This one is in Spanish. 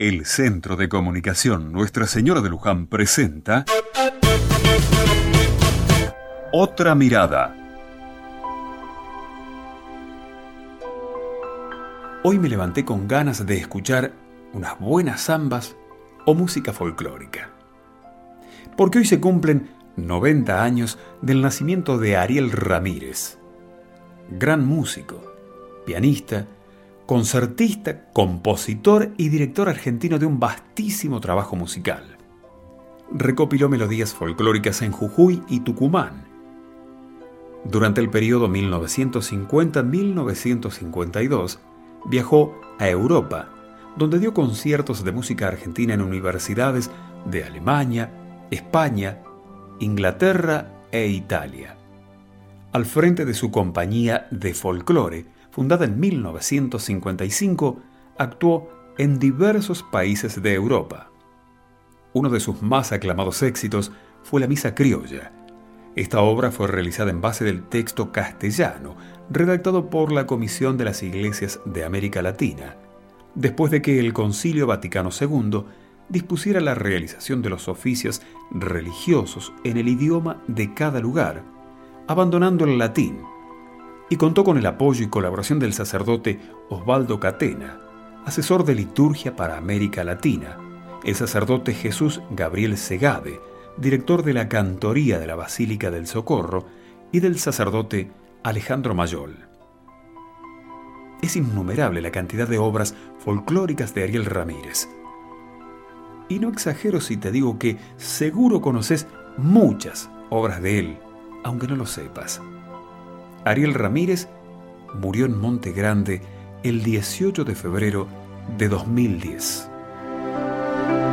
El Centro de Comunicación Nuestra Señora de Luján presenta Otra Mirada. Hoy me levanté con ganas de escuchar unas buenas zambas o música folclórica. Porque hoy se cumplen 90 años del nacimiento de Ariel Ramírez, gran músico, pianista, concertista, compositor y director argentino de un vastísimo trabajo musical. Recopiló melodías folclóricas en Jujuy y Tucumán. Durante el periodo 1950-1952, viajó a Europa, donde dio conciertos de música argentina en universidades de Alemania, España, Inglaterra e Italia. Al frente de su compañía de folclore, fundada en 1955, actuó en diversos países de Europa. Uno de sus más aclamados éxitos fue la Misa Criolla. Esta obra fue realizada en base del texto castellano, redactado por la Comisión de las Iglesias de América Latina, después de que el Concilio Vaticano II dispusiera la realización de los oficios religiosos en el idioma de cada lugar, abandonando el latín y contó con el apoyo y colaboración del sacerdote Osvaldo Catena, asesor de liturgia para América Latina, el sacerdote Jesús Gabriel Segade, director de la cantoría de la Basílica del Socorro, y del sacerdote Alejandro Mayol. Es innumerable la cantidad de obras folclóricas de Ariel Ramírez. Y no exagero si te digo que seguro conoces muchas obras de él, aunque no lo sepas. Ariel Ramírez murió en Monte Grande el 18 de febrero de 2010.